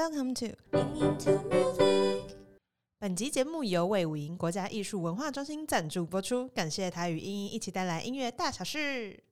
Welcome to 本集节目由魏武营国家艺术文化中心赞助播出，感谢他与英英一起带来音乐大小事。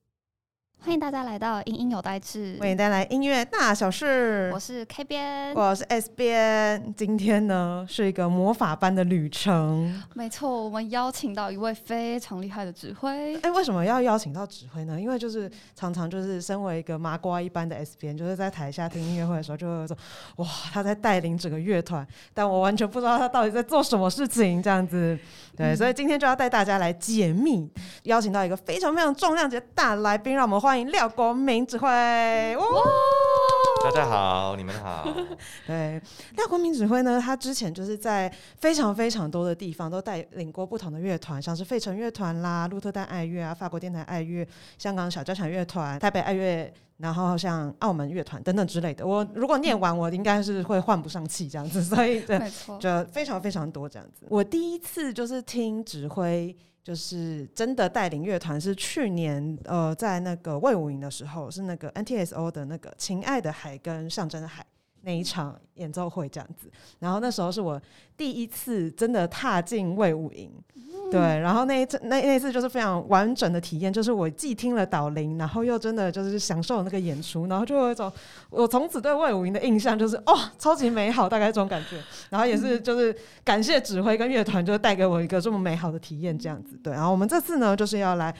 欢迎大家来到英音有代志，为你带来音乐大小事。我是 K 边，我是 S 边。今天呢是一个魔法般的旅程。没错，我们邀请到一位非常厉害的指挥。哎，为什么要邀请到指挥呢？因为就是常常就是身为一个麻瓜一般的 S 边，就是在台下听音乐会的时候，就会说哇，他在带领整个乐团，但我完全不知道他到底在做什么事情，这样子。对，所以今天就要带大家来解密，邀请到一个非常非常重量级的大来宾，让我们欢迎廖国明指挥。哇，大家好，你们好。对，廖国明指挥呢，他之前就是在非常非常多的地方都带领过不同的乐团，像是费城乐团啦、鹿特丹爱乐啊、法国电台爱乐、香港小交响乐团、台北爱乐。然后像澳门乐团等等之类的，我如果念完，我应该是会换不上气这样子，所以对，就非常非常多这样子。我第一次就是听指挥，就是真的带领乐团，是去年呃在那个魏武营的时候，是那个 NTSO 的那个《情爱的海》跟《象征的海》那一场演奏会这样子。然后那时候是我第一次真的踏进魏武营。对，然后那一次那那次就是非常完整的体验，就是我既听了导聆，然后又真的就是享受那个演出，然后就有一种我从此对魏武营的印象就是哦，超级美好，大概这种感觉。然后也是 就是感谢指挥跟乐团，就带给我一个这么美好的体验，这样子。对，然后我们这次呢，就是要来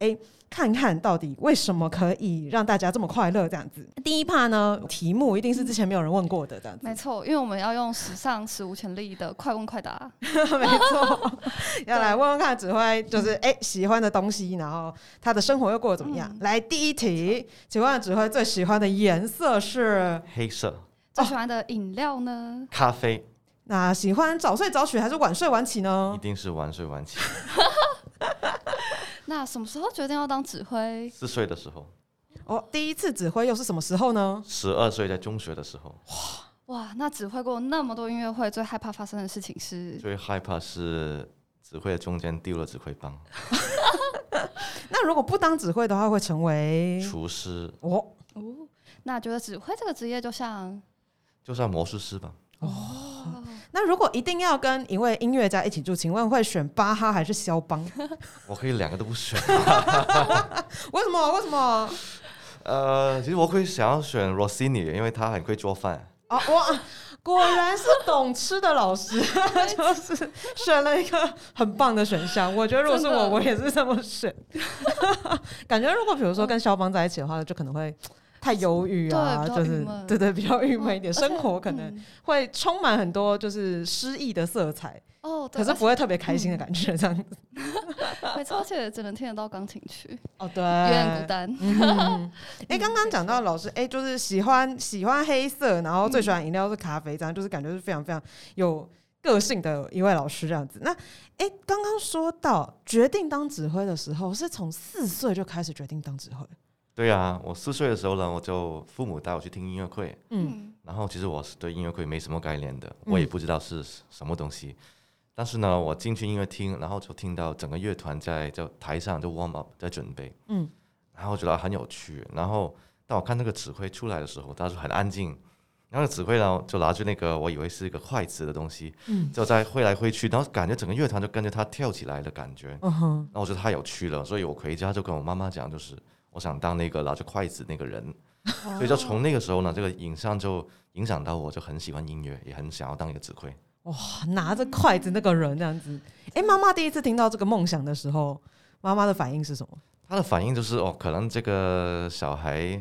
哎。看看到底为什么可以让大家这么快乐？这样子，第一趴呢，题目一定是之前没有人问过的，这样子。没错，因为我们要用史上史无前例的快问快答。没错，要来问问看指挥，就是哎喜欢的东西，然后他的生活又过得怎么样？来，第一题，请问指挥最喜欢的颜色是黑色。最喜欢的饮料呢？咖啡。那喜欢早睡早起还是晚睡晚起呢？一定是晚睡晚起。那什么时候决定要当指挥？四岁的时候。哦，第一次指挥又是什么时候呢？十二岁，在中学的时候。哇哇，那指挥过那么多音乐会，最害怕发生的事情是？最害怕是指挥的中间丢了指挥棒。那如果不当指挥的话，会成为厨师。哦哦，那觉得指挥这个职业就像，就像魔术师吧。哦。那如果一定要跟一位音乐家一起住，请问会选巴哈还是肖邦？我可以两个都不选。为什么？为什么？呃，其实我会想要选 Rossini，因为他很会做饭。哦哇，果然是懂吃的老师，就是选了一个很棒的选项。我觉得如果是我，我也是这么选。感觉如果比如说跟肖邦在一起的话，就可能会。太忧郁啊，就是对对，比较郁闷一点，生活可能会充满很多就是诗意的色彩哦，可是不会特别开心的感觉，这样子。没错，而且只能听得到钢琴曲哦，对，有点孤单。哎，刚刚讲到老师，哎，就是喜欢喜欢黑色，然后最喜欢饮料是咖啡，这样就是感觉是非常非常有个性的一位老师这样子。那哎，刚刚说到决定当指挥的时候，是从四岁就开始决定当指挥。对啊，我四岁的时候呢，我就父母带我去听音乐会，嗯，然后其实我是对音乐会没什么概念的，我也不知道是什么东西，但是呢，我进去音乐厅，然后就听到整个乐团在就台上就 warm up 在准备，嗯，然后觉得很有趣，然后当我看那个指挥出来的时候，他说很安静，然后指挥呢就拿着那个我以为是一个筷子的东西，嗯，就在挥来挥去，然后感觉整个乐团就跟着他跳起来的感觉，嗯哼，那我觉得太有趣了，所以我回家就跟我妈妈讲，就是。我想当那个拿着筷子那个人，所以就从那个时候呢，这个影像就影响到我，就很喜欢音乐，也很想要当一个指挥。哇，拿着筷子那个人这样子，哎，妈妈第一次听到这个梦想的时候，妈妈的反应是什么？她的反应就是哦，可能这个小孩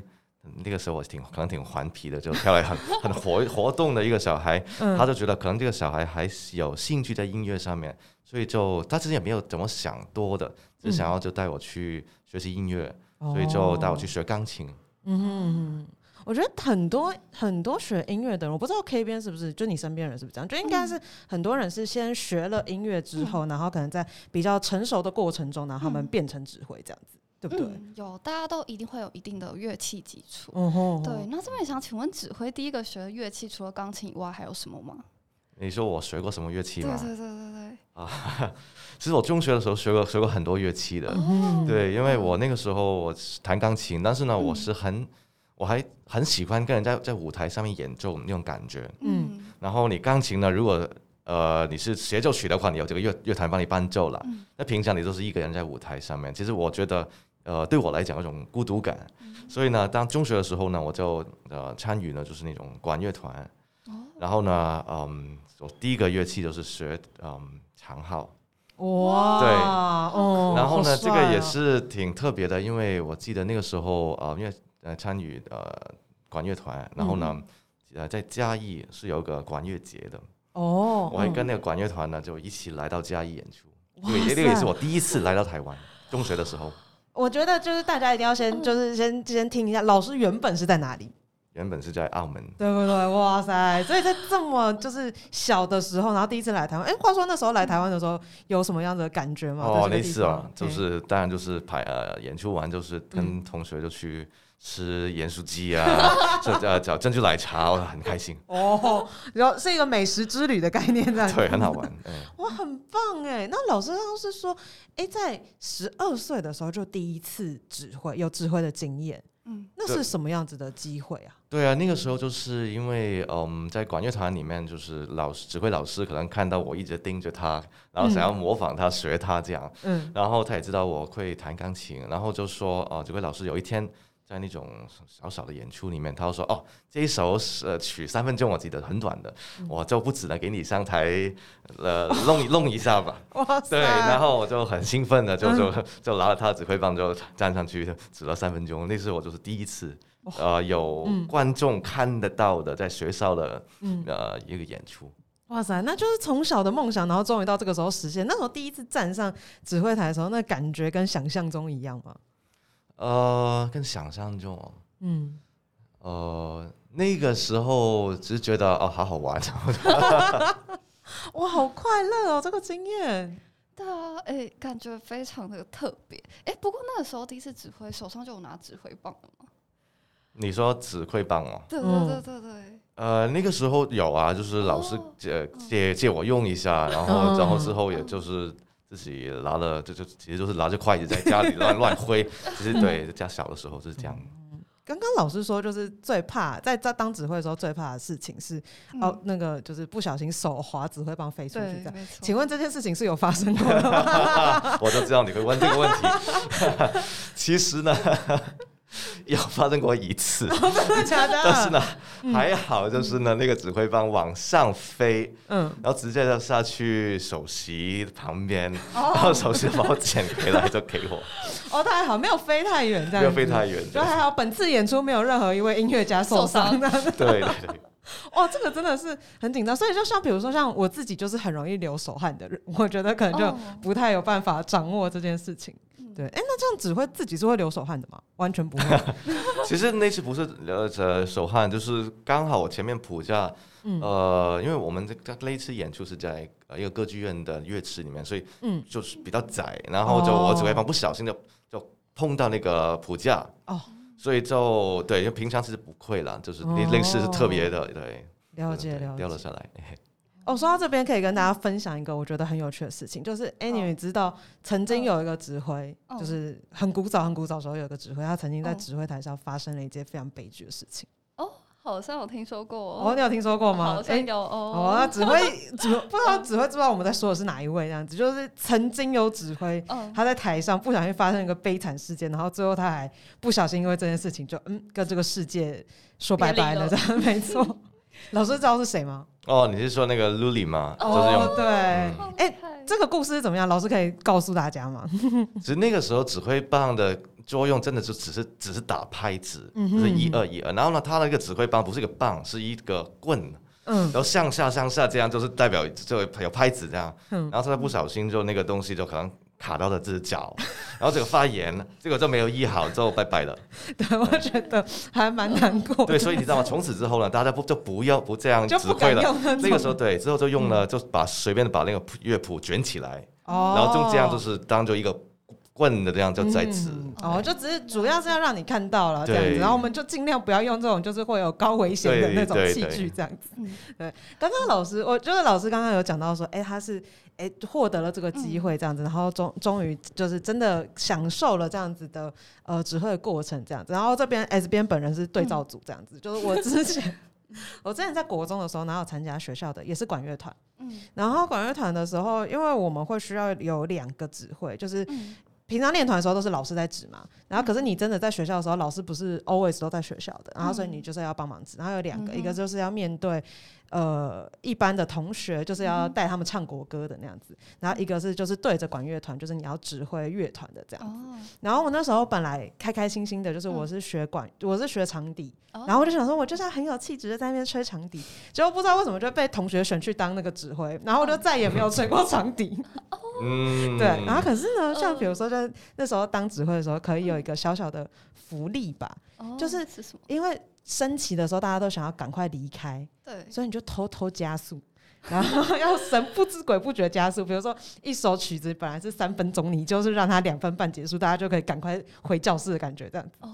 那个时候我挺可能挺顽皮的，就跳来很很活活动的一个小孩，他就觉得可能这个小孩还有兴趣在音乐上面，所以就他之前也没有怎么想多的，只想要就带我去学习音乐。所以就带我去学钢琴。嗯哼，我觉得很多很多学音乐的人，我不知道 K 边是不是，就你身边人是不是这样？就应该是很多人是先学了音乐之后，然后可能在比较成熟的过程中，然后他们变成指挥这样子，对不对？有，大家都一定会有一定的乐器基础。嗯哼，对。那这边想请问，指挥第一个学的乐器除了钢琴以外，还有什么吗？你说我学过什么乐器吗？对对对对对。啊，其实我中学的时候学过学过很多乐器的，对，因为我那个时候我弹钢琴，但是呢，我是很我还很喜欢跟人在在舞台上面演奏那种感觉。嗯，然后你钢琴呢，如果呃你是协奏曲的话，你有这个乐乐团帮你伴奏了。那平常你都是一个人在舞台上面，其实我觉得呃对我来讲有种孤独感。所以呢，当中学的时候呢，我就呃参与呢就是那种管乐团。然后呢，嗯，我第一个乐器就是学嗯长号。哇，对，哦，然后呢，这个也是挺特别的，因为我记得那个时候呃，因为呃参与呃管乐团，然后呢，呃在嘉义是有个管乐节的，哦，我还跟那个管乐团呢就一起来到嘉义演出，因为这个也是我第一次来到台湾，中学的时候。我觉得就是大家一定要先就是先先听一下，老师原本是在哪里？原本是在澳门，对不对？哇塞！所以在这么就是小的时候，然后第一次来台湾。哎，话说那时候来台湾的时候有什么样的感觉吗？哦，那次啊，就是当然就是排呃演出完，就是跟同学就去吃盐酥鸡啊，这呃叫珍珠奶茶，我很开心。哦，然后是一个美食之旅的概念，这样 对，很好玩。哇，很棒哎！那老师当时说，哎，在十二岁的时候就第一次指挥，有指挥的经验。嗯，那是什么样子的机会啊？对啊，那个时候就是因为，嗯，在管乐团里面，就是老师指挥老师可能看到我一直盯着他，然后想要模仿他、学他这样，嗯，然后他也知道我会弹钢琴，然后就说，哦，指挥老师有一天。在那种小小的演出里面，他说：“哦，这一首呃曲三分钟，我记得很短的，我就不止了，给你上台呃 弄一弄一下吧。”哇对，然后我就很兴奋的就就就拿了他的指挥棒就站上去指了三分钟。那是我就是第一次呃有观众看得到的在学校的呃一个演出。哇塞，那就是从小的梦想，然后终于到这个时候实现。那时候第一次站上指挥台的时候，那感觉跟想象中一样吗？呃，跟想象中，嗯，呃，那个时候只是觉得哦，好好玩，哇，好快乐哦，这个经验，对啊，哎，感觉非常的特别，哎，不过那个时候第一次指挥，手上就有拿指挥棒了吗？你说指挥棒哦？对对对对对，呃，那个时候有啊，就是老师借借借我用一下，然后然后之后也就是。自己拿了，就就其实就是拿着筷子在家里乱乱挥。其实对家小的时候是这样。刚刚老师说，就是最怕在在当指挥的时候最怕的事情是哦，那个就是不小心手滑指挥棒飞出去。这样，请问这件事情是有发生过的吗？我就知道你会问这个问题。其实呢。有发生过一次，真的假的？但是呢，还好，就是呢，那个指挥棒往上飞，嗯，然后直接就下去首席旁边，然后首席把我捡回来就给我。哦，他还好，没有飞太远，这样没有飞太远，就还好。本次演出没有任何一位音乐家受伤的。对对对。哇，这个真的是很紧张，所以就像比如说像我自己就是很容易流手汗的人，我觉得可能就不太有办法掌握这件事情。对，哎，那这样指挥自己是会流手汗的吗？完全不会。其实那次不是流着手汗，就是刚好我前面谱架，呃，因为我们这个那次演出是在一个歌剧院的乐池里面，所以嗯，就是比较窄，然后就我指挥棒不小心就就碰到那个谱架哦，所以就对，因为平常其实不会了，就是那那次是特别的，对，了解了解，掉了下来。哦，说到这边可以跟大家分享一个我觉得很有趣的事情，就是哎，你们知道曾经有一个指挥，就是很古早、很古早时候有一个指挥，他曾经在指挥台上发生了一件非常悲剧的事情。哦，好像有听说过。哦，你有听说过吗？好像有哦。那指挥指不知道指挥知道我们在说的是哪一位？这样子，就是曾经有指挥，他在台上不小心发生一个悲惨事件，然后最后他还不小心因为这件事情就嗯跟这个世界说拜拜了。这样没错。老师知道是谁吗？哦，你是说那个 Luli 吗？哦，对，哎，这个故事是怎么样？老师可以告诉大家吗？其实那个时候指挥棒的作用真的就只是只是打拍子，就是一二一二。然后呢，他那个指挥棒不是一个棒，是一个棍，嗯，然后向下向下这样，就是代表就有拍子这样。然后他不小心就那个东西就可能。卡到了只脚，然后这个发炎，这个就没有医好，之后拜拜了。对，我觉得还蛮难过。对，所以你知道吗？从此之后呢，大家不就不要不这样指挥了。那个时候，对，之后就用了，就把随便的把那个乐谱卷起来，然后就这样就是当做一个棍的这样就在此哦，就只是主要是要让你看到了这样子，然后我们就尽量不要用这种就是会有高危险的那种器具这样子。对，刚刚老师，我觉得老师刚刚有讲到说，哎，他是哎获得了这个机会这样子，然后终终于就是真的享受了这样子的呃指挥的过程这样子，然后这边 S 边本人是对照组这样子，就是我之前。我之前在国中的时候，哪有参加学校的，也是管乐团。嗯，然后管乐团的时候，因为我们会需要有两个指挥，就是平常练团的时候都是老师在指嘛。然后可是你真的在学校的时候，老师不是 always 都在学校的，然后所以你就是要帮忙指。然后有两个，一个就是要面对。呃，一般的同学就是要带他们唱国歌的那样子，然后一个是就是对着管乐团，就是你要指挥乐团的这样子。然后我那时候本来开开心心的，就是我是学管，我是学长笛，然后我就想说，我就是很有气质的在那边吹长笛，结果不知道为什么就被同学选去当那个指挥，然后我就再也没有吹过长笛。嗯，对。然后可是呢，像比如说在那时候当指挥的时候，可以有一个小小的福利吧，就是因为。升旗的时候，大家都想要赶快离开，对，所以你就偷偷加速，然后 要神不知鬼不觉加速。比如说一首曲子本来是三分钟，你就是让它两分半结束，大家就可以赶快回教室的感觉这样子。哦，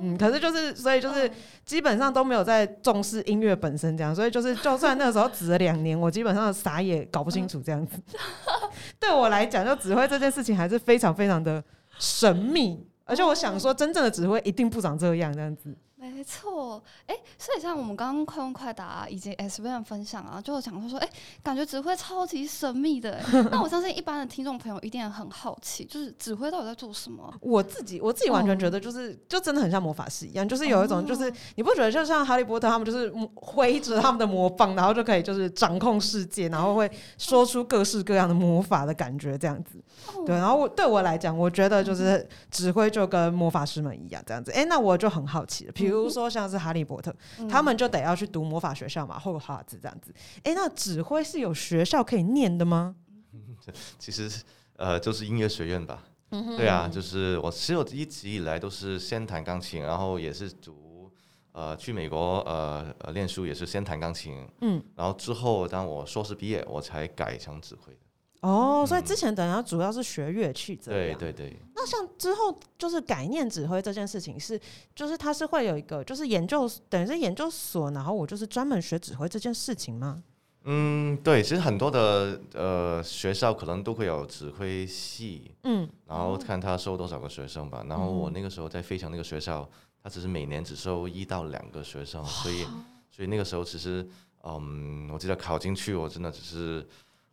嗯，可是就是所以就是基本上都没有在重视音乐本身这样，所以就是就算那个时候指了两年，我基本上啥也搞不清楚这样子。对我来讲，就指挥这件事情还是非常非常的神秘，而且我想说，真正的指挥一定不长这样这样子。没错，哎，所以像我们刚刚快问快答以及 S V N 分享啊，就讲说说，哎，感觉指挥超级神秘的。那我相信一般的听众朋友一定也很好奇，就是指挥到底在做什么？我自己我自己完全觉得就是就真的很像魔法师一样，就是有一种就是你不觉得就像哈利波特他们就是挥着他们的魔棒，然后就可以就是掌控世界，然后会说出各式各样的魔法的感觉这样子。对，然后我对我来讲，我觉得就是指挥就跟魔法师们一样这样子。哎，那我就很好奇了，比如说像是哈利波特，他们就得要去读魔法学校嘛，霍格华兹这样子。哎，那指挥是有学校可以念的吗？其实呃，就是音乐学院吧。对啊，就是我其实我一直以来都是先弹钢琴，然后也是读呃去美国呃呃练书也是先弹钢琴，嗯，然后之后当我硕士毕业，我才改成指挥的。哦，所以之前等下主要是学乐器这样。对对对。那像之后就是改念指挥这件事情，是就是它是会有一个就是研究，等于是研究所，然后我就是专门学指挥这件事情吗？嗯，对，其实很多的呃学校可能都会有指挥系，嗯，然后看他收多少个学生吧。然后我那个时候在飞翔那个学校，他只是每年只收一到两个学生，所以所以那个时候其实嗯，我记得考进去，我真的只是。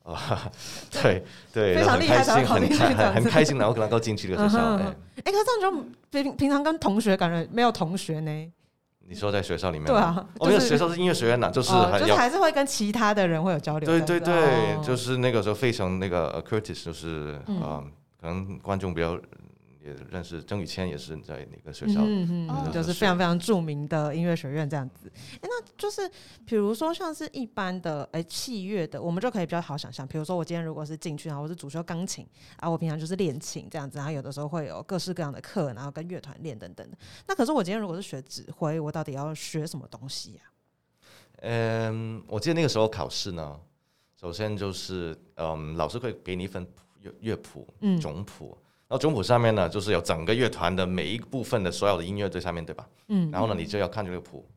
啊，对对，非常厉害，很很很开心，然后能够进去这个学校。哎，可是这样就平平常跟同学感觉没有同学呢？你说在学校里面？对啊，我们学校是音乐学院呐，就是就是还是会跟其他的人会有交流。对对对，就是那个时候非常那个 Curtis，就是啊，可能观众比较。也认识郑宇谦，也是在哪个学校？嗯嗯，就是非常非常著名的音乐学院这样子。哎，那就是比如说像是一般的哎器乐的，我们就可以比较好想象。比如说我今天如果是进去，然后我是主修钢琴，啊，我平常就是练琴这样子，然后有的时候会有各式各样的课，然后跟乐团练等等的。那可是我今天如果是学指挥，我到底要学什么东西呀？嗯，我记得那个时候考试呢，首先就是嗯，老师会给你一份乐乐谱，嗯，总谱。然后总谱上面呢，就是有整个乐团的每一部分的所有的音乐在上面对吧？嗯。然后呢，你就要看这个谱，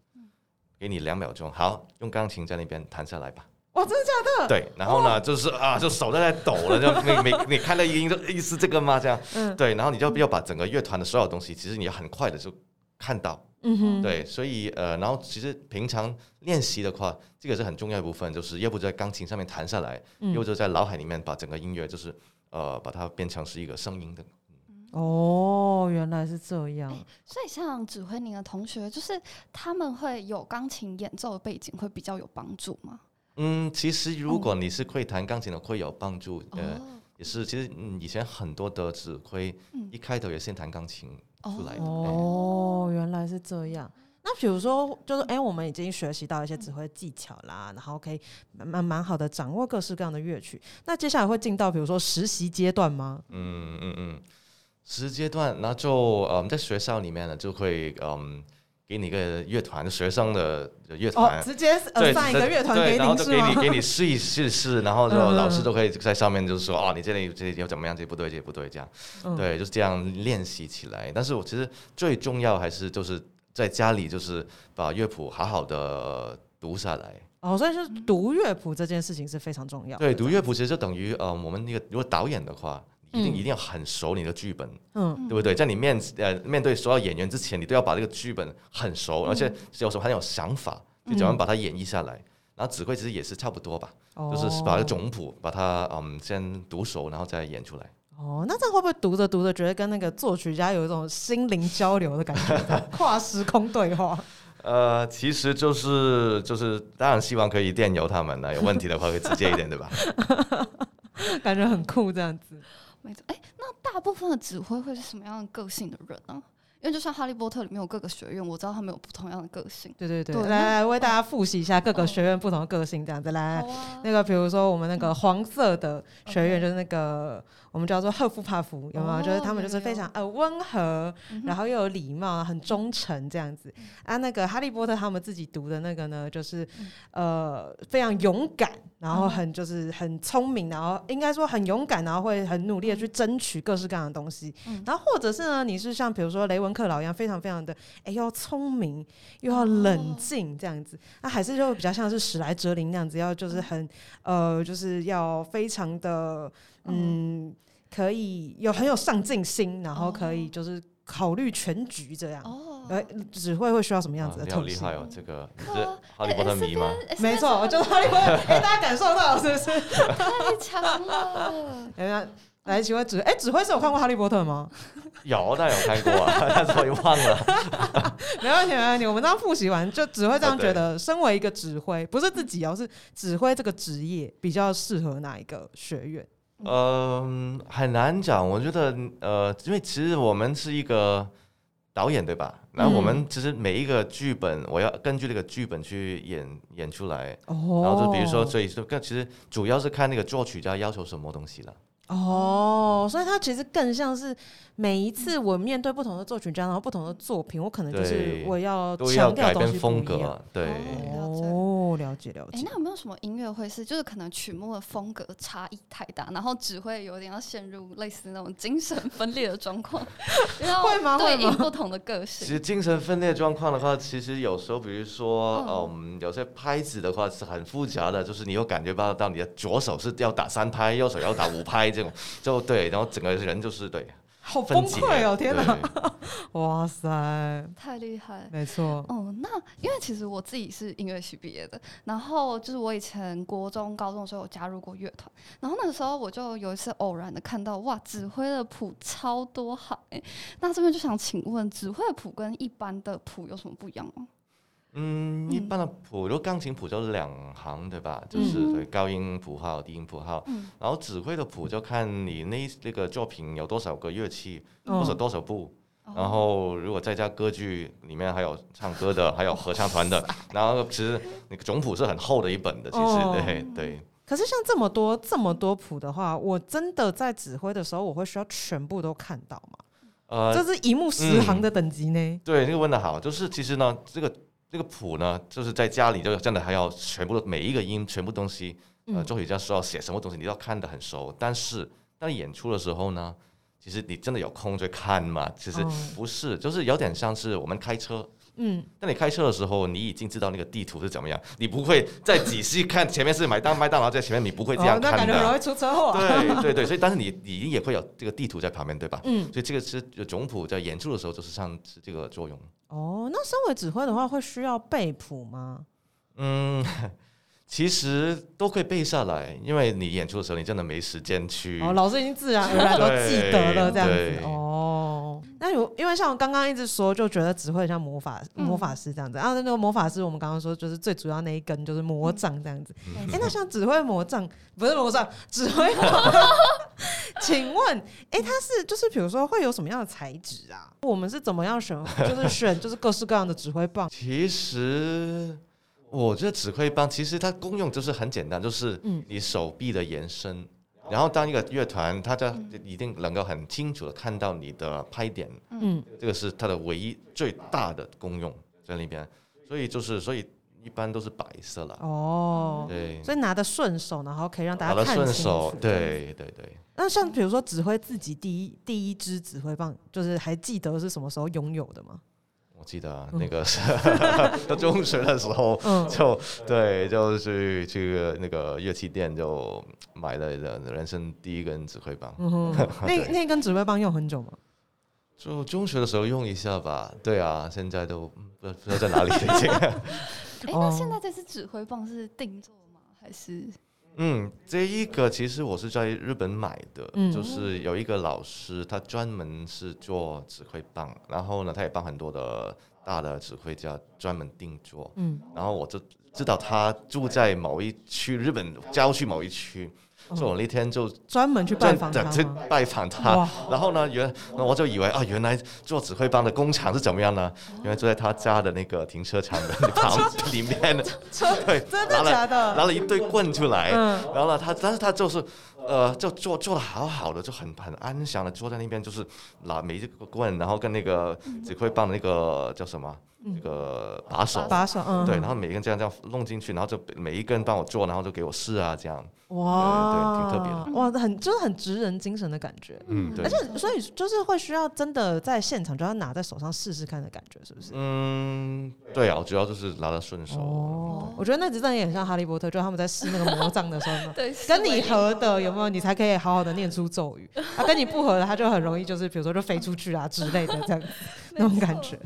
给你两秒钟，好，用钢琴在那边弹下来吧。哇，真的假的？对。然后呢，就是啊，就手在那抖了，就 每每你看到音，就意思这个吗？这样。嗯。对，然后你就要把整个乐团的所有东西，其实你很快的就看到。嗯哼。对，所以呃，然后其实平常练习的话，这个是很重要一部分，就是要不就在钢琴上面弹下来，要不就在脑海里面把整个音乐就是。呃，把它变成是一个声音的。哦，原来是这样。所以像指挥您的同学，就是他们会有钢琴演奏的背景，会比较有帮助吗？嗯，其实如果你是会弹钢琴的，会有帮助。呃，也是，其实以前很多的指挥一开头也先弹钢琴出来的。哦，原来是这样。那比如说，就是哎，我们已经学习到一些指挥技巧啦，然后可以蛮蛮好的掌握各式各样的乐曲。那接下来会进到比如说实习阶段吗？嗯嗯嗯，实习阶段，那就呃，在学校里面呢，就会嗯给你一个乐团学生的乐团，直接呃上一个乐团给你，然后就给你给你试一试试，然后就老师都可以在上面就是说哦，你这里这里要怎么样，这不对，这不对，这样，对，就是这样练习起来。但是我其实最重要还是就是在家里就是把乐谱好好的读下来。哦，所以就是读乐谱这件事情是非常重要。对，读乐谱其实就等于呃，我们那个如果导演的话。一定一定要很熟你的剧本，嗯，对不对？在你面呃面对所有演员之前，你都要把这个剧本很熟，而且有时候很有想法，就怎么把它演绎下来。然后指挥其实也是差不多吧，就是把个总谱把它嗯先读熟，然后再演出来。哦，那这样会不会读着读着觉得跟那个作曲家有一种心灵交流的感觉，跨时空对话？呃，其实就是就是当然希望可以电邮他们呢，有问题的话会直接一点，对吧？感觉很酷这样子。没错，哎，那大部分的指挥会是什么样的个性的人呢？因为就像哈利波特里面有各个学院，我知道他们有不同样的个性。对对对，来来为大家复习一下各个学院不同的个性，这样子来。那个比如说我们那个黄色的学院就是那个。我们叫做赫夫帕夫，有没有？就是他们就是非常呃温和，然后又有礼貌，很忠诚这样子。啊，那个哈利波特他们自己读的那个呢，就是呃非常勇敢，然后很就是很聪明，然后应该说很勇敢，然后会很努力的去争取各式各样的东西。然后或者是呢，你是像比如说雷文克劳一样，非常非常的哎要聪明又要冷静这样子。那还是就比较像是史莱哲林那样子，要就是很呃就是要非常的。嗯，可以有很有上进心，然后可以就是考虑全局这样。哦，呃，指挥会需要什么样子的特厉害哦，这个你是哈利波特迷吗？没错，我就是哈利波特。哎，大家感受到是不是？太强了！哎来，请问指哎，指挥是有看过哈利波特吗？有，但有看过啊，但是我又忘了。没问题，没问题。我们刚复习完，就只会这样觉得，身为一个指挥，不是自己哦，是指挥这个职业比较适合哪一个学院？嗯，很难讲。我觉得，呃，因为其实我们是一个导演，对吧？然后我们其实每一个剧本，我要根据这个剧本去演演出来。哦。然后就比如说，所以就更其实主要是看那个作曲家要求什么东西了。哦，所以它其实更像是每一次我面对不同的作曲家，然后不同的作品，我可能就是我要强调东西风格，对。哦，了解了解。哎，那有没有什么音乐会是就是可能曲目的风格差异太大，然后只会有点要陷入类似那种精神分裂的状况？会吗？对应不同的个性。其实精神分裂状况的话，其实有时候，比如说，嗯，有些拍子的话是很复杂的，就是你又感觉到到你的左手是要打三拍，右手要打五拍。这种就对，然后整个人就是对，好崩溃哦！天哪，哇塞，太厉害，没错。哦，那因为其实我自己是音乐系毕业的，然后就是我以前国中、高中的时候有加入过乐团，然后那个时候我就有一次偶然的看到，哇，指挥的谱超多好哎，那这边就想请问，指挥的谱跟一般的谱有什么不一样吗？嗯，一般的谱，如果钢琴谱就两行，对吧？就是对高音谱号、低音谱号。然后指挥的谱就看你那那个作品有多少个乐器，或者多少部。然后如果再加歌剧，里面还有唱歌的，还有合唱团的。然后其实那个总谱是很厚的一本的，其实对对。可是像这么多这么多谱的话，我真的在指挥的时候，我会需要全部都看到吗？呃，这是一目十行的等级呢。对，那个问的好，就是其实呢，这个。这个谱呢，就是在家里就真的还要全部每一个音全部东西，呃，作曲家说要写什么东西，你要看得很熟。但是当演出的时候呢，其实你真的有空去看吗？其实不是，就是有点像是我们开车。嗯，当你开车的时候，你已经知道那个地图是怎么样，你不会再仔细看前面是麦当麦当劳在前面，你不会这样看的。那感觉容易出车祸。对 对对，所以但是你你也会有这个地图在旁边，对吧？嗯，所以这个是总谱在演出的时候就是像是这个作用。哦，那身为指挥的话，会需要背谱吗？嗯。其实都可以背下来，因为你演出的时候，你真的没时间去。哦，老师已经自然而然都记得了这样子。哦，那有因为像我刚刚一直说，就觉得指挥像魔法魔法师这样子。然后那个魔法师，我们刚刚说就是最主要那一根就是魔杖这样子。哎，那像指挥魔杖不是魔杖，指挥。请问，哎，它是就是比如说会有什么样的材质啊？我们是怎么样选？就是选就是各式各样的指挥棒。其实。我觉得指挥棒其实它功用就是很简单，就是你手臂的延伸。然后当一个乐团，它就一定能够很清楚的看到你的拍点。嗯，这个是它的唯一最大的功用。在那边，所以就是所以一般都是白色了。哦，对，所以拿的顺手，然后可以让大拿的家看清顺手楚，。对对对。那像比如说指挥自己第一第一支指挥棒，就是还记得是什么时候拥有的吗？我记得啊嗯那个是 到中学的时候，嗯，就对，就去去那个乐器店就买了人生第一根指挥棒。嗯，那那根指挥棒用很久吗？就中学的时候用一下吧。对啊，现在都嗯不知道不知道在哪里了已经。哎，哦那现在这支指挥棒是定做吗？还是嗯，这一个其实我是在日本买的，嗯。就是有一个老师，他专门是做指挥棒，然后呢，他也帮很多的大的指挥家专门定做，嗯，然后我就知道他住在某一区，日本郊区某一区，所以我那天就专门去拜访他去？拜访他，然后呢，原那我就以为啊，原来做指挥棒的工厂是怎么样呢？原来就在他家的那个停车场的 旁 里面，对，真的拿了假的？拿了一堆棍出来，嗯。然后呢，他但是他就是呃，就做做的好好的，就很很安详的坐在那边，就是拿每一个棍，然后跟那个指挥棒的那个叫什么那个把手。把手，嗯，对，然后每个人这样这样弄进去，然后就每一个人帮我做，然后就给我试啊，这样。哇，对对挺特别的哇，很就是很职人精神的感觉。嗯，对而。且，所以就是会需要真的在现场就要拿在手上试试看的感觉，是不是？嗯，对啊，我主要就是拿得顺手。哦，我觉得那只真的也很像哈利波特，就他们在试那个魔杖的时候呢，对跟你合的有没有，你才可以好好的念出咒语。啊，跟你不合的，他就很容易就是比如说就飞出去啊之类的这样 那种感觉。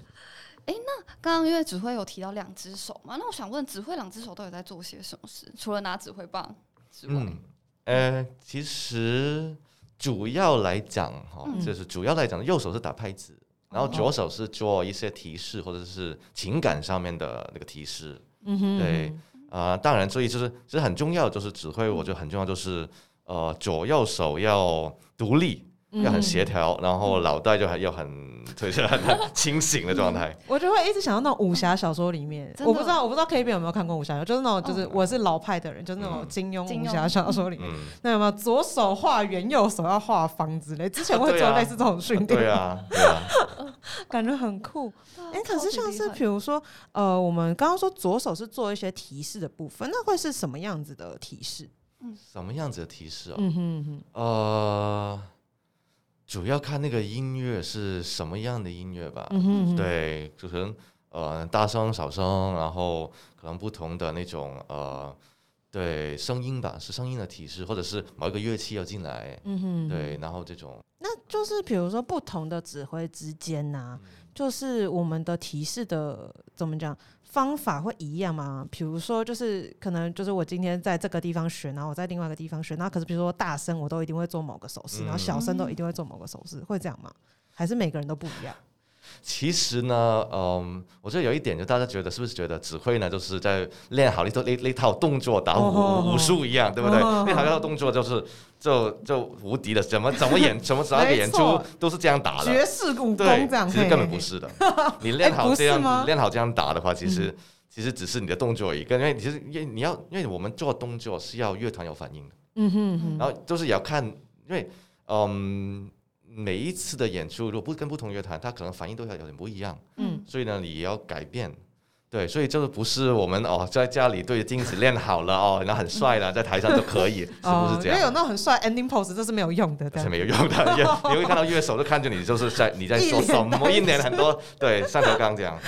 刚刚因为指挥有提到两只手嘛，那我想问，指挥两只手到底在做些什么事？除了拿指挥棒之外，嗯，呃，其实主要来讲哈，嗯就是主要来讲，右手是打拍子，然后左手是做一些提示或者是情感上面的那个提示。嗯哼，对啊、当然，所以就是其实很重要，就是指挥，我觉得很重要，就是呃，左右手要独立，嗯要很协调，然后脑袋就很要很就是很很 清醒的状态。我就会一直想到那种武侠小说里面，我不知道我不知道 K B 有没有看过武侠小说，就是那种就是哦我是老派的人，就是那种嗯金庸武侠小说里面，嗯，那有没有左手画圆，右手要画方之类？之前会做类似这种训练，对啊，对啊。感觉很酷。哎、可是像是比比如说，呃，我们刚刚说左手是做一些提示的部分，那会是什么样子的提示？什么样子的提示哦？嗯哼哼，呃，主要看那个音乐是什么样的音乐吧。嗯哼哼，对，就可能呃大声、小声，然后可能不同的那种呃，对声音吧，是声音的提示，或者是某一个乐器要进来，嗯哼，对，，然后这种那就是比如说不同的指挥之间呐、就是我们的提示的怎么讲方法会一样吗？比如说，就是可能就是我今天在这个地方学，然后我在另外一个地方学，那可是比如说大声我都一定会做某个手势，然后小声都一定会做某个手势，会这样吗？还是每个人都不一样？其实呢，嗯，我觉得有一点，就大家觉得是不是觉得指挥呢，就是在练好那套那那套动作，打武、哦武术一样，对不对？哦练好那套动作就是就就无敌的，怎么怎么演，怎么怎么演出都是这样打的。绝世武功对这样，，其实根本不是的。你练好这样，练好这样打的话，其实、其实只是你的动作一个。因为其实因为你要，因为我们做动作是要乐团有反应的，嗯哼哼，然后就是也要看，因为嗯。每一次的演出，如果不跟不同乐团，他可能反应都要有点不一样，嗯所以呢，你也要改变。对，所以就是不是我们哦，在家里对着镜子练好了哦，然后很帅了，在台上就可以，是不是这样因为有？那种很帅 ending pose，这是没有用的，这样是没有用的，也你会看到乐手都看着你，就是在你在一脸说什么，担一年很多对上头刚这样。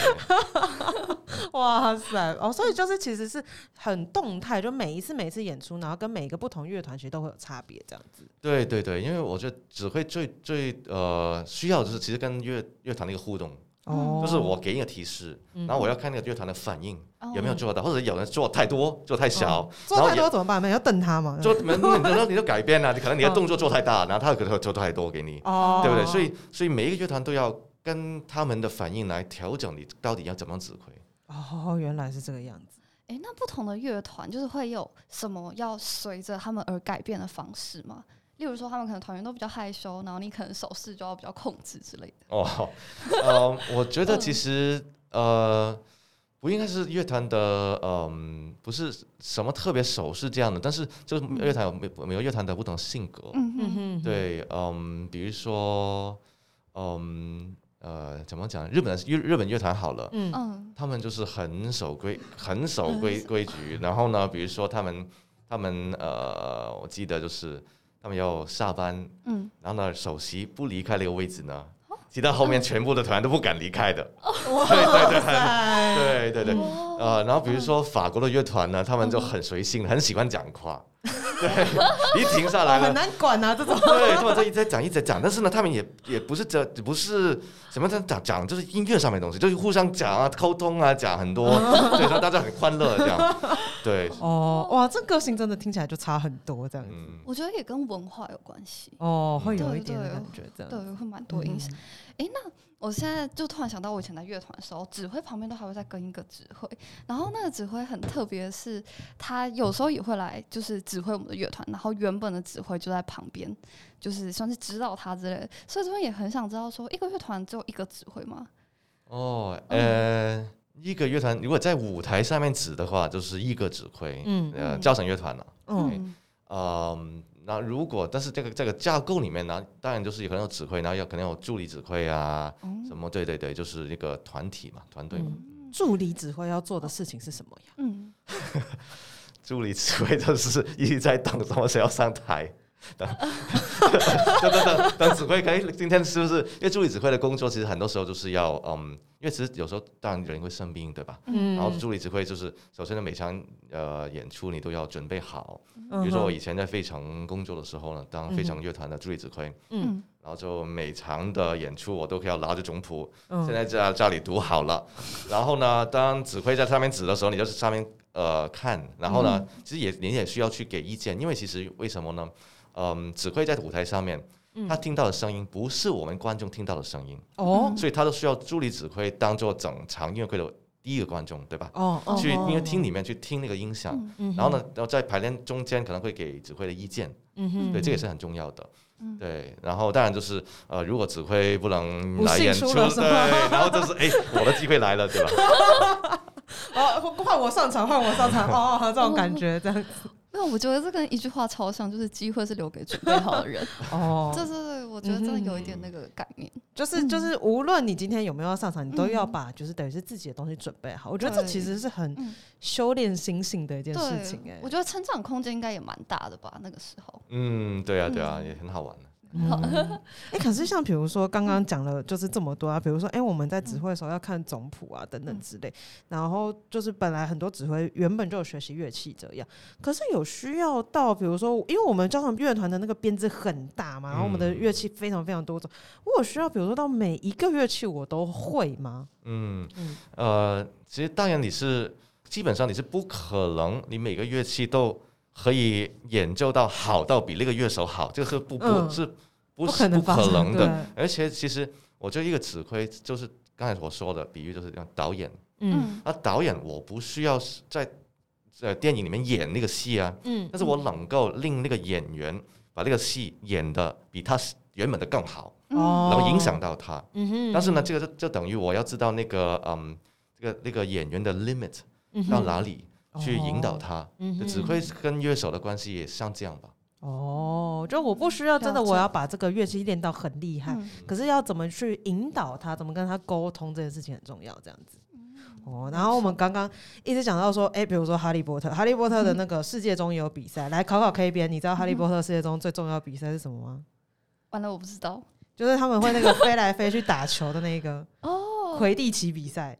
哇塞！哦，所以就是其实是很动态，就每一次每一次演出，然后跟每一个不同乐团其实都会有差别，这样子。对对对，因为我觉得指挥最最呃需要的就是其实跟乐乐团的一个互动，哦，就是我给一个提示，嗯然后我要看那个乐团的反应哦有没有做到，或者有人做太多做太小哦，做然后也太多怎么办？没有瞪他嘛？做没 你然后你就改变了，你可能你的动作做太大，然后他可能做太多给你，哦，对不对？所以所以每一个乐团都要跟他们的反应来调整你到底要怎么指挥。哦，原来是这个样子。哎，那不同的乐团就是会有什么要随着他们而改变的方式吗？例如说，他们可能团员都比较害羞，然后你可能手势就要比较控制之类的。哦，呃，我觉得其实呃，不应该是乐团的，嗯、不是什么特别手势这样的，但是就是乐团有每每个乐团的不同性格，嗯嗯，嗯哼，对，嗯，比如说，嗯。呃，怎么讲？日本的日日本乐团好了，嗯嗯他们就是很守规，很守规规矩。然后呢，比如说他们他们呃，我记得就是他们要下班，嗯，然后呢，首席不离开那个位置呢，其他后面全部的团都不敢离开的。对对对对对对，哦呃，然后比如说法国的乐团呢，他们就很随性，很喜欢讲话。对，一停下来哦很了。难管啊，这种对，他们在一直在讲，一直在讲，但是呢，他们也也不是这不是什么在讲讲，就是音乐上面的东西，就是互相讲啊、沟通啊，讲很多，对，让大家很欢乐这样。对，哦，哇，这个性真的听起来就差很多这样子。嗯，我觉得也跟文化有关系，哦，会有对一点的对感觉这样。对，会蛮多影响。诶，那我现在就突然想到，我以前在乐团的时候，指挥旁边都还会再跟一个指挥，然后那个指挥很特别的是，他有时候也会来，就是指挥我们的乐团，然后原本的指挥就在旁边，就是算是指导他之类的。所以这边也很想知道说，一个乐团只有一个指挥吗？哦，呃，一个乐团如果在舞台上面指的话，就是一个指挥，嗯呃，嗯交响乐团了。嗯嗯嗯，那如果但是这个这个架构里面呢，当然就是有可能有指挥，然后有可能有助理指挥啊，哦什么对对对，就是一个团体嘛，团队嘛。助理指挥要做的事情是什么呀？嗯，助理指挥就是一直在等什么时候上台，等等等等等指挥可以今天是不是？因为助理指挥的工作其实很多时候就是要嗯，因为其实有时候当然人会生病对吧？嗯。然后助理指挥就是首先呢每场呃演出你都要准备好，嗯比如说我以前在费城工作的时候呢，当费城乐团的助理指挥，嗯。然后就每场的演出我都可以要拿着总谱，嗯。现在在家里读好了，然后呢，当指挥在上面指的时候，你就是上面呃看，然后呢，其实也你也需要去给意见，因为其实为什么呢？嗯，指挥在舞台上面，他听到的声音不是我们观众听到的声音，哦。所以他都需要助理指挥当做整场音乐会的第一个观众，对吧？哦哦，去哦音乐厅里面去听那个音响，嗯然后呢，然后在排练中间可能会给指挥的意见，嗯哼对，这也是很重要的。嗯。对，然后当然就是呃，如果指挥不能来演出，对，然后就是哎，我的机会来了，对吧？哦，换我上场，换我上场，哦，这种感觉这样子，没有，我觉得这跟一句话超像，就是机会是留给准备好的人。哦，这是我觉得真的有一点那个概念。就是就是，无论你今天有没有要上场，你都要嗯把就是等于是自己的东西准备好。我觉得这其实是很嗯修炼心性的一件事情，哎我，觉得成长空间应该也蛮大的吧，那个时候。嗯，对啊，对啊，嗯也很好玩的。嗯，哎，可是像比如说刚刚讲了就是这么多啊，比如说哎，我们在指挥的时候要看总谱啊等等之类，然后就是本来很多指挥原本就有学习乐器这样，可是有需要到比如说，因为我们交响乐团的那个编制很大嘛，然后我们的嗯。乐器非常非常多种，我有需要比如说到每一个乐器我都会吗？嗯嗯。呃，其实当然你是基本上你是不可能，你每个乐器都可以演奏到好到比那个乐手好，这个是不不嗯。是不不是不可能的。而且其实我觉得一个指挥就是刚才我说的比喻，就是像导演。嗯。啊，导演我不需要在在呃电影里面演那个戏啊，嗯但是我能够令那个演员把那个戏演的比他原本的更好，哦。能够影响到他。嗯哼。但是呢，这个就就等于我要知道那个嗯，这个那个演员的 limit 到哪里去引导哦他。指挥跟乐手的关系也像这样吧。哦，就我不需要真的我要把这个乐器练到很厉害，嗯可是要怎么去引导他，怎么跟他沟通这件事情很重要，这样子。嗯哦，然后我们刚刚一直讲到说，哎、比如说哈利波特，哈利波特的那个世界中也有比赛，来考考 K 边，你知道哈利波特世界中最重要的比赛是什么吗？完了，我不知道。就是他们会那个飞来飞去打球的那个哦魁地奇比赛。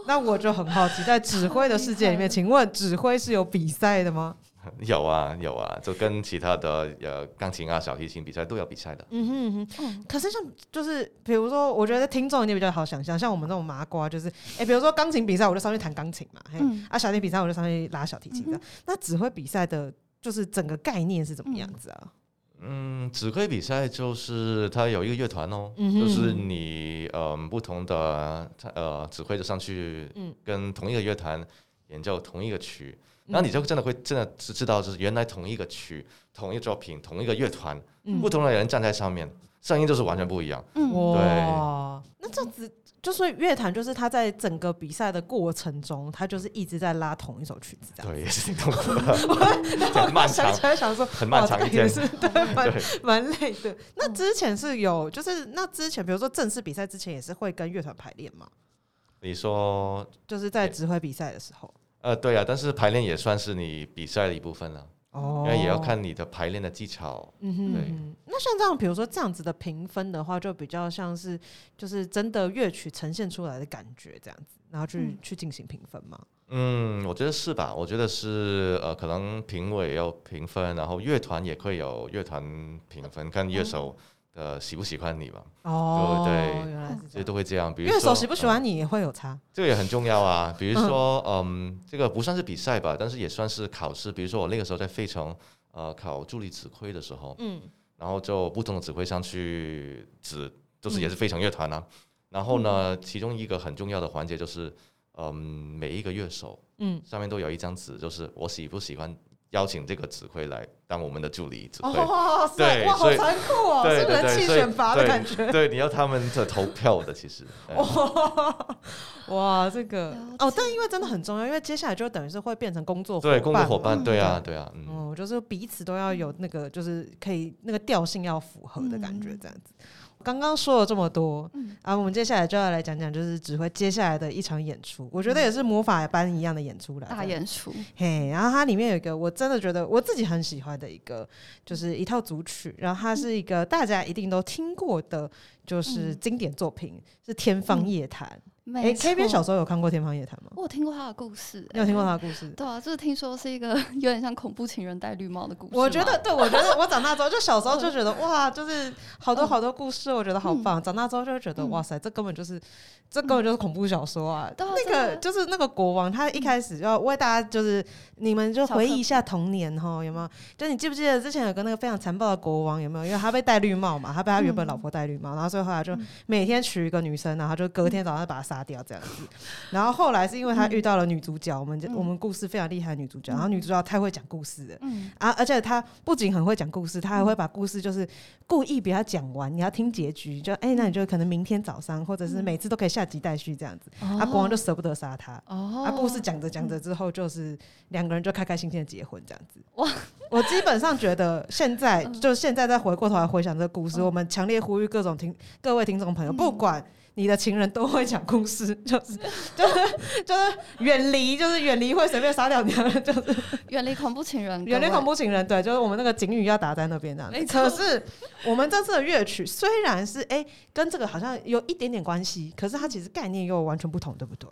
哦，那我就很好奇，在指挥的世界里面，请问指挥是有比赛的吗？有啊有啊，就跟其他的呃钢琴啊、小提琴比赛都有比赛的。嗯哼嗯哼。嗯可是像就是比如说，我觉得听众一定比较好想象，像我们这种麻瓜，就是哎、比如说钢琴比赛，我就上去弹钢琴嘛，嘿，嗯啊，小提琴比赛我就上去拉小提琴的。嗯那指挥比赛的，就是整个概念是怎么样子啊？嗯，指挥比赛就是它有一个乐团哦，嗯就是你呃不同的呃指挥就上去嗯跟同一个乐团演奏同一个曲，然后你就真的会真的是知道，就是原来同一个曲、同一个作品、同一个乐团，嗯不同的人站在上面，声音就是完全不一样。嗯，哇，那这样子就是乐坛，就是他在整个比赛的过程中，他就是一直在拉同一首曲子，这样。对，也是挺痛苦的，很漫长，想说很漫长一件事，对，蛮蛮累的。那之前是有，就是那之前，比如说正式比赛之前，也是会跟乐团排练吗？你说，就是在指挥比赛的时候。呃，对啊，但是排练也算是你比赛的一部分了。哦，那也要看你的排练的技巧。嗯哼，对。那像这样，比如说这样子的评分的话，就比较像是就是真的乐曲呈现出来的感觉这样子，然后去去进行评分吗？嗯，我觉得是吧？我觉得是呃，可能评委要评分，然后乐团也会有乐团评分，看乐手。呃，喜不喜欢你吧？哦，对，原来这些都会这样。比如乐手喜不喜欢你也会有差，这个也很重要啊。比如说，嗯，这个不算是比赛吧，但是也算是考试。比如说我那个时候在费城，呃，考助理指挥的时候，嗯，然后就不同的指挥上去指，就是也是费城乐团啊。然后呢，其中一个很重要的环节就是，嗯，每一个乐手，嗯，上面都有一张纸，就是我喜不喜欢。邀请这个指挥来当我们的助理指挥，对，好残酷哦，是人气选拔的感觉。对，你要他们的投票的，其实。哇，这个哦，但因为真的很重要，因为接下来就等于是会变成工作对工作伙伴，对啊，对啊，嗯，就是彼此都要有那个，就是可以那个调性要符合的感觉，这样子。刚刚说了这么多，嗯啊，我们接下来就要来讲讲，就是指挥接下来的一场演出。我觉得也是魔法班一样的演出了，大演出。嘿，然后它里面有一个我真的觉得我自己很喜欢的一个，就是一套组曲。然后它是一个大家一定都听过的，就是经典作品，是《天方夜谭》。哎，K 边小时候有看过《天方夜谭》吗？我有听过他的故事。你有听过他的故事？对啊，就是听说是一个 有点像恐怖情人戴绿帽的故事。我觉得，对我觉得我长大之后，就小时候就觉得哇，就是好多好多故事，我觉得好棒。长大之后就会觉得哇塞，这根本就是。这根本就是恐怖小说啊！那个就是那个国王，他一开始要为大家，就是你们就回忆一下童年哈，有没有？就你记不记得之前有个那个非常残暴的国王，有没有？因为他被戴绿帽嘛，他被他原本老婆戴绿帽，然后所以后来就每天娶一个女生，然后就隔天早上把她杀掉这样子。然后后来是因为他遇到了女主角，我们我们故事非常厉害的女主角，然后女主角太会讲故事了，啊，而且她不仅很会讲故事，她还会把故事就是故意比她讲完，你要听结局，就哎，那你就可能明天早上或者是每次都可以下。下集待续这样子，啊，国王就舍不得杀她。哦，啊，故事讲着讲着之后，就是两个人就开开心心的结婚这样子。哇，我基本上觉得现在就现在再回过头来回想这个故事，我们强烈呼吁各种听各位听众朋友，不管。你的情人都会讲故事，就是就是就是远离，就是远离会随便杀掉你的，就是 远离恐怖情人，远离恐怖情人。对，就是我们那个警语要打在那边的。可是我们这次的乐曲虽然是哎跟这个好像有一点点关系，可是它其实概念又完全不同，对不对？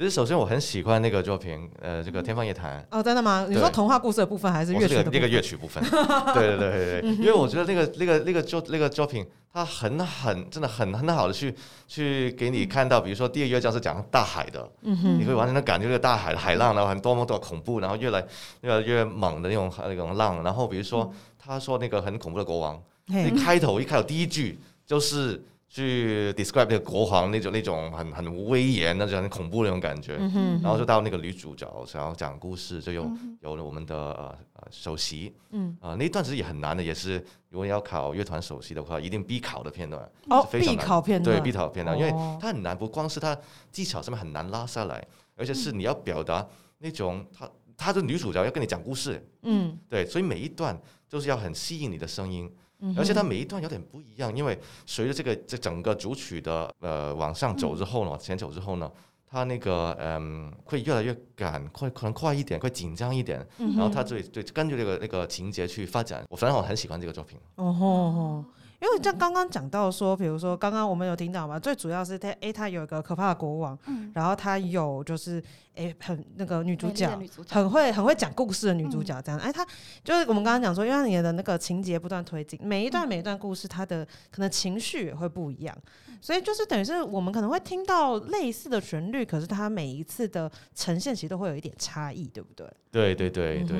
其实首先我很喜欢那个作品，呃，这个《天方夜谭》。哦，真的吗？你说童话故事的部分还是乐曲的那个乐曲部分？对对对对对，因为我觉得那个那个那个作那个作品。它很很真的很很好的去去给你看到，比如说第二乐章是讲大海的，你会完全的感觉这个大海的海浪，然后很多么多恐怖，然后越来越来越猛的那种那种浪。然后比如说他说那个很恐怖的国王，一开头一开头第一句就是。去 describe 那个国王那种那种很很威严那种很恐怖那种感觉，然后就到那个女主角想要讲故事，就有有了我们的呃呃首席，嗯。啊那一段其实也很难的，也是如果要考乐团首席的话，一定必考的片段哦，必考片段。对必考片段，因为它很难，不光是它技巧上面很难拉下来，而且是你要表达那种他他的女主角要跟你讲故事，嗯。对，所以每一段就是要很吸引你的声音。而且它每一段有点不一样，因为随着这个这整个主曲的呃往上走之后呢，往前走之后呢，它那个嗯会越来越赶，快可能快一点，会紧张一点，然后它就就根据这个那个情节去发展。我反正我很喜欢这个作品。哦吼。因为像刚刚讲到说，比如说刚刚我们有听到嘛，最主要是他诶，他有一个可怕的国王，然后他有就是诶很那个女主角，很会很会讲故事的女主角这样，哎，他就是我们刚刚讲说，因为你的那个情节不断推进，每一段每一段故事，它的可能情绪也会不一样，所以就是等于是我们可能会听到类似的旋律，可是它每一次的呈现其实都会有一点差异，对不对？对对对对。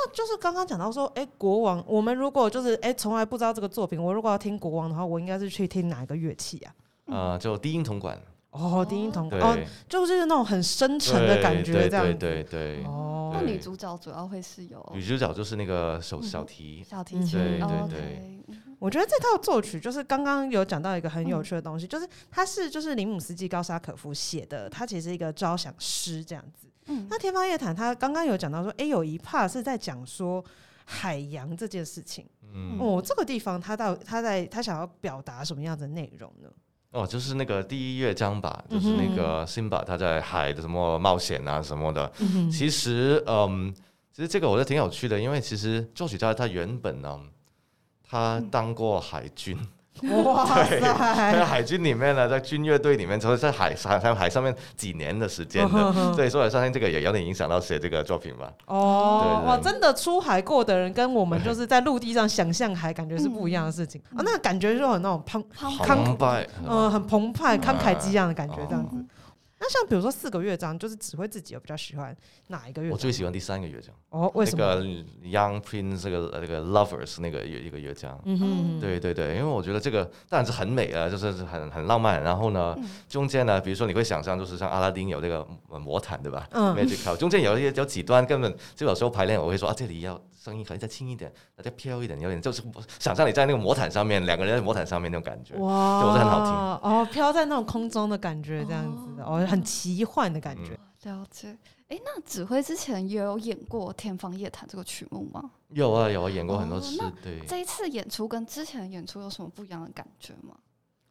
那就是刚刚讲到说，哎，国王，我们如果就是哎，从来不知道这个作品，我如果要听国王的话，我应该是去听哪一个乐器啊？啊，就低音铜管。哦，低音铜管，哦，就是那种很深沉的感觉，这样。对对对。哦。那女主角主要会是有？女主角就是那个手小提。小提琴。对对对。我觉得这套作曲就是刚刚有讲到一个很有趣的东西，就是它是就是林姆斯基高沙可夫写的，它其实是一个交响诗这样子。嗯，那天方夜谭他刚刚有讲到说，哎，有一 part 是在讲说海洋这件事情。嗯，哦，这个地方他到他在他想要表达什么样的内容呢？哦，就是那个第一乐章吧，就是那个辛巴他在海的什么冒险啊什么的。其实，嗯，其实这个我觉得挺有趣的，因为其实作曲家他原本呢，他当过海军。哇塞！在海军里面呢，在军乐队里面，就是在海上海海上面几年的时间的，所以说我相信这个也有点影响到写这个作品吧。哦，哇，真的出海过的人跟我们就是在陆地上想象海，感觉是不一样的事情 啊。那感觉就很那种澎澎湃，嗯，很澎湃、慷慨激昂的感觉，这样子。那像比如说四个乐章，就是指挥自己，有比较喜欢哪一个乐章？我最喜欢第三个乐章。哦，为什么？那个 Young Prince 这个那个 Lovers 那个乐一个乐章。嗯哼。对对对，因为我觉得这个当然是很美啊，就是很很浪漫。然后呢，中间呢，比如说你会想象，就是像阿拉丁有这个魔毯，对吧？嗯。Magic 中间有一些有几段根本就有时候排练，我会说啊，这里要。声音可以再轻一点，再飘一点，有点就是想象你在那个魔毯上面，两个人在魔毯上面那种感觉，哇，就很好听哦，飘在那种空中的感觉，这样子的哦，很奇幻的感觉。了解，哎，那指挥之前也有演过《天方夜谭》这个曲目吗？有啊，有啊，演过很多次。对，这一次演出跟之前的演出有什么不一样的感觉吗？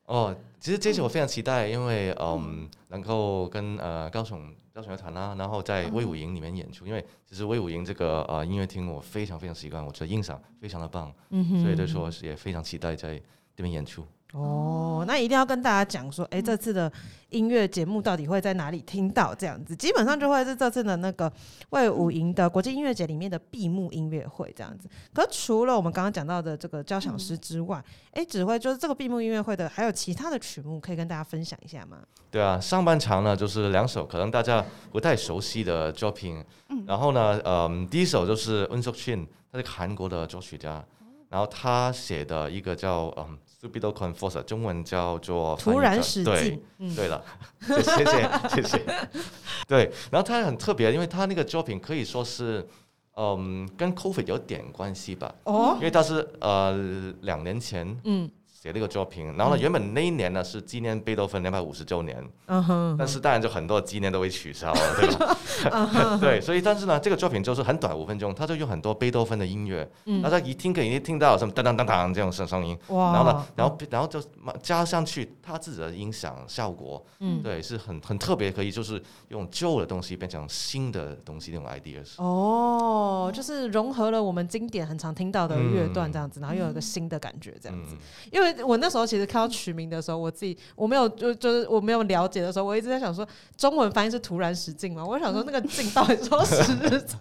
哦，其实这次我非常期待，因为嗯，能够跟呃高雄。高雄乐团啊，然后在威武营里面演出，因为其实威武营这个呃音乐厅我非常非常习惯，我觉得音响非常的棒，嗯所以就说也非常期待在这边演出。哦，那一定要跟大家讲说，哎，这次的音乐节目到底会在哪里听到？这样子，基本上就会是这次的那个为五营的国际音乐节里面的闭幕音乐会这样子。可除了我们刚刚讲到的这个交响诗之外，哎，指挥就是这个闭幕音乐会的，还有其他的曲目可以跟大家分享一下吗？对啊，上半场呢就是两首可能大家不太熟悉的作品，然后呢，嗯，第一首就是温 i n 他是韩国的作曲家，然后他写的一个叫嗯。Subido conforce，中文叫做突然使劲。对，对了，谢 谢谢谢。对，然后他很特别，因为他那个作品可以说是，嗯，跟 Covid 有点关系吧。哦。因为他是呃两年前。嗯。写了一个作品，然后呢，原本那一年呢是纪念贝多芬两百五十周年，嗯哼，但是当然就很多纪念都被取消了，对吧？对，所以但是呢，这个作品就是很短五分钟，他就用很多贝多芬的音乐，嗯，大家一听可以听到什么当当当当这种声声音，哇，然后呢，然后然后就加上去他自己的音响效果，嗯，对，是很很特别，可以就是用旧的东西变成新的东西那种 ideas，哦，就是融合了我们经典很常听到的乐段这样子，然后又有一个新的感觉这样子，因为。我那时候其实看到取名的时候，我自己我没有就就是我没有了解的时候，我一直在想说，中文翻译是突然使劲嘛？我想说那个劲到底说实在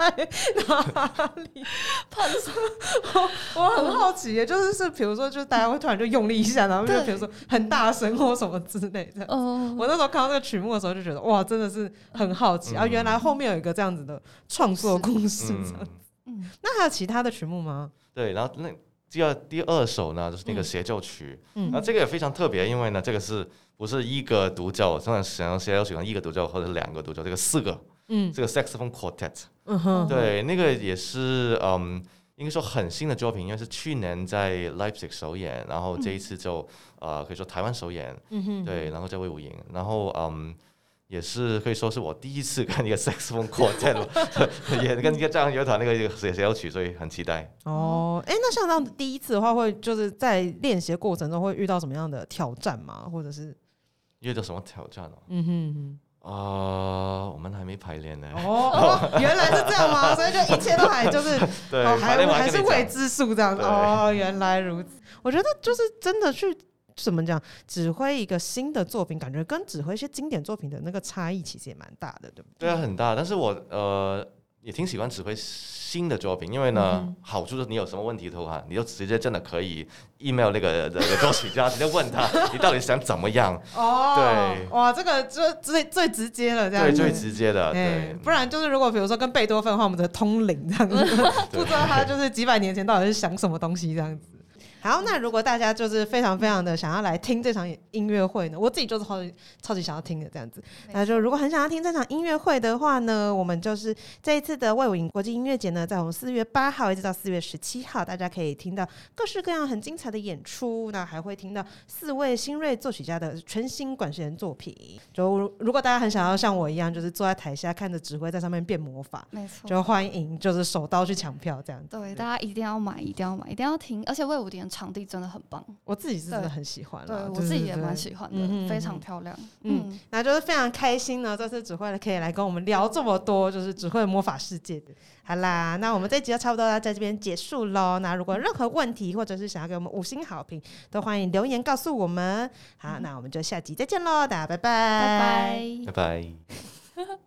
哪里？判上我我很好奇，耶，就是是比如说，就是大家会突然就用力一下，然后就比如说很大声或什么之类的。哦，我那时候看到那个曲目的时候，就觉得哇，真的是很好奇啊！原来后面有一个这样子的创作故事，这样子。嗯，那还有其他的曲目吗？对，然后那。第二第二首呢，就是那个协奏曲，嗯。那这个也非常特别，因为呢，这个是不是一个独奏？通常想要协奏曲，一个独奏或者是两个独奏，这个四个，嗯，这个 saxophone quartet，嗯哼，对，那个也是，嗯，应该说很新的作品，因为是去年在 Leipzig 首演，然后这一次就呃可以说台湾首演，嗯哼，对，然后在魏武营，然后嗯。也是可以说是我第一次看一个 saxophone quartet，也跟一个这样乐团那个协协奏曲，所以很期待。哦，哎，那像这样第一次的话，会就是在练习过程中会遇到什么样的挑战吗？或者是遇到什么挑战哦？嗯哼，啊，我们还没排练呢。哦，原来是这样吗？所以就一切都还就是对，还还是未知数这样子。哦，原来如此。我觉得就是真的去。怎么讲？指挥一个新的作品，感觉跟指挥一些经典作品的那个差异其实也蛮大的，对不对？对啊，很大。但是我呃也挺喜欢指挥新的作品，因为呢，好处是你有什么问题的话，你就直接真的可以 email 那个那个作曲家，直接问他你到底想怎么样。哦，对，哇，这个就最最直接了，这样对最直接的。对，不然就是如果比如说跟贝多芬的话，我们的通灵这样子，不知道他就是几百年前到底是想什么东西这样子。好，那如果大家就是非常非常的想要来听这场音乐会呢，我自己就是超级超级想要听的这样子。那就如果很想要听这场音乐会的话呢，我们就是这一次的魏武营国际音乐节呢，在我们四月八号一直到四月十七号，大家可以听到各式各样很精彩的演出，那还会听到四位新锐作曲家的全新管弦作品。就如果大家很想要像我一样，就是坐在台下看着指挥在上面变魔法，没错，就欢迎就是手刀去抢票这样子。对，大家一定要买，一定要买，一定要听，而且魏武营场地真的很棒，我自己是真的很喜欢，对我自己也蛮喜欢的，非常漂亮。嗯，那就是非常开心呢，这次指挥可以来跟我们聊这么多，就是指挥魔法世界的。好啦，那我们这集就差不多要在这边结束喽。那如果任何问题或者是想要给我们五星好评，都欢迎留言告诉我们。好，那我们就下集再见喽，大家拜拜，拜拜，拜拜。